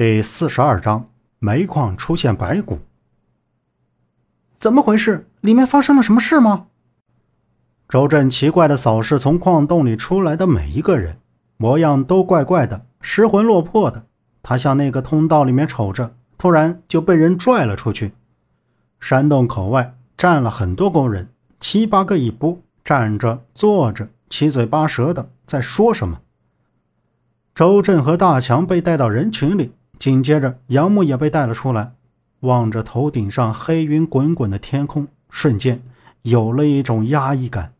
第四十二章，煤矿出现白骨。怎么回事？里面发生了什么事吗？周震奇怪的扫视从矿洞里出来的每一个人，模样都怪怪的，失魂落魄的。他向那个通道里面瞅着，突然就被人拽了出去。山洞口外站了很多工人，七八个一波，站着坐着，七嘴八舌的在说什么。周震和大强被带到人群里。紧接着，杨木也被带了出来，望着头顶上黑云滚滚的天空，瞬间有了一种压抑感。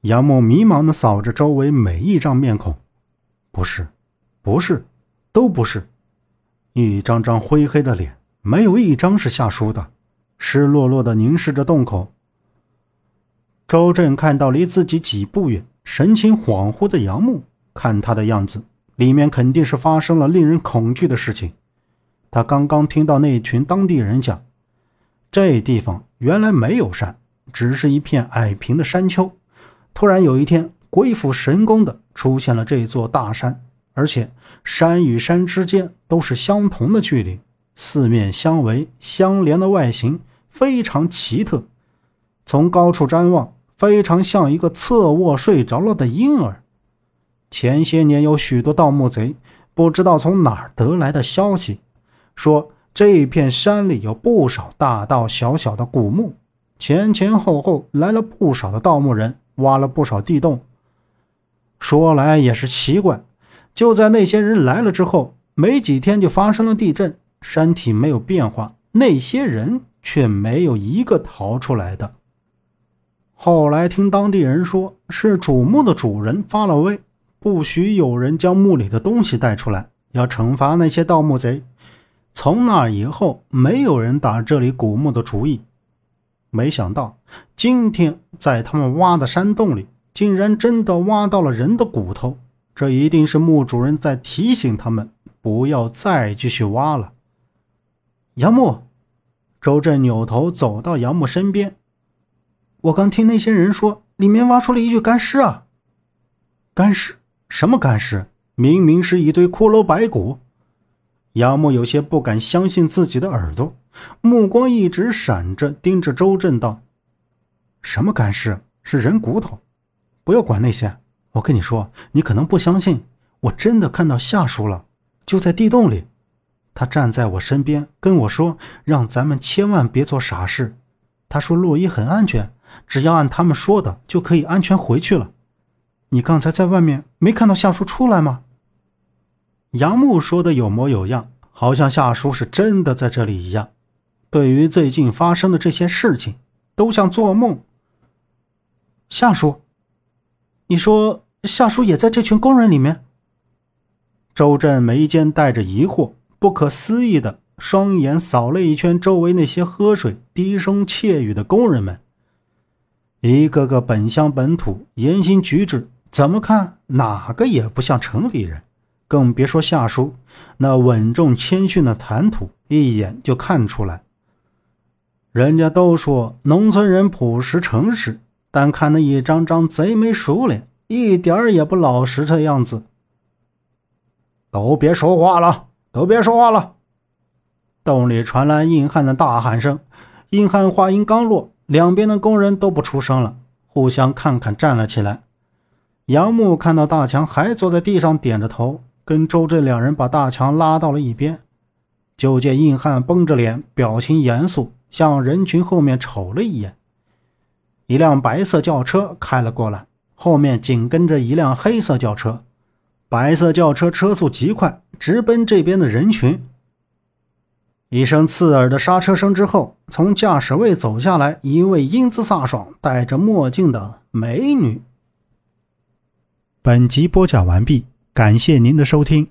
杨木迷茫地扫着周围每一张面孔，不是，不是，都不是，一张张灰黑的脸，没有一张是夏叔的，湿落落的凝视着洞口。周震看到离自己几步远、神情恍惚的杨木，看他的样子。里面肯定是发生了令人恐惧的事情。他刚刚听到那群当地人讲，这地方原来没有山，只是一片矮平的山丘。突然有一天，鬼斧神工的出现了这座大山，而且山与山之间都是相同的距离，四面相围相连的外形非常奇特。从高处瞻望，非常像一个侧卧睡着了的婴儿。前些年有许多盗墓贼，不知道从哪儿得来的消息，说这片山里有不少大大小小的古墓，前前后后来了不少的盗墓人，挖了不少地洞。说来也是奇怪，就在那些人来了之后，没几天就发生了地震，山体没有变化，那些人却没有一个逃出来的。后来听当地人说，是主墓的主人发了威。不许有人将墓里的东西带出来，要惩罚那些盗墓贼。从那以后，没有人打这里古墓的主意。没想到今天在他们挖的山洞里，竟然真的挖到了人的骨头。这一定是墓主人在提醒他们不要再继续挖了。杨木，周震扭头走到杨木身边。我刚听那些人说，里面挖出了一具干尸啊，干尸。什么干尸？明明是一堆骷髅白骨。杨木有些不敢相信自己的耳朵，目光一直闪着，盯着周震道：“什么干尸？是人骨头？不要管那些。我跟你说，你可能不相信，我真的看到夏叔了，就在地洞里。他站在我身边，跟我说，让咱们千万别做傻事。他说洛伊很安全，只要按他们说的，就可以安全回去了。”你刚才在外面没看到夏叔出来吗？杨木说的有模有样，好像夏叔是真的在这里一样。对于最近发生的这些事情，都像做梦。夏叔，你说夏叔也在这群工人里面？周震眉间带着疑惑，不可思议的双眼扫了一圈周围那些喝水、低声窃语的工人们，一个个本乡本土，言行举止。怎么看哪个也不像城里人，更别说夏叔那稳重谦逊的谈吐，一眼就看出来。人家都说农村人朴实诚实，但看那一张张贼眉鼠脸，一点儿也不老实的样子。都别说话了，都别说话了！洞里传来硬汉的大喊声。硬汉话音刚落，两边的工人都不出声了，互相看看，站了起来。杨木看到大强还坐在地上，点着头，跟周震两人把大强拉到了一边。就见硬汉绷着脸，表情严肃，向人群后面瞅了一眼。一辆白色轿车开了过来，后面紧跟着一辆黑色轿车。白色轿车车速极快，直奔这边的人群。一声刺耳的刹车声之后，从驾驶位走下来一位英姿飒爽、戴着墨镜的美女。本集播讲完毕，感谢您的收听。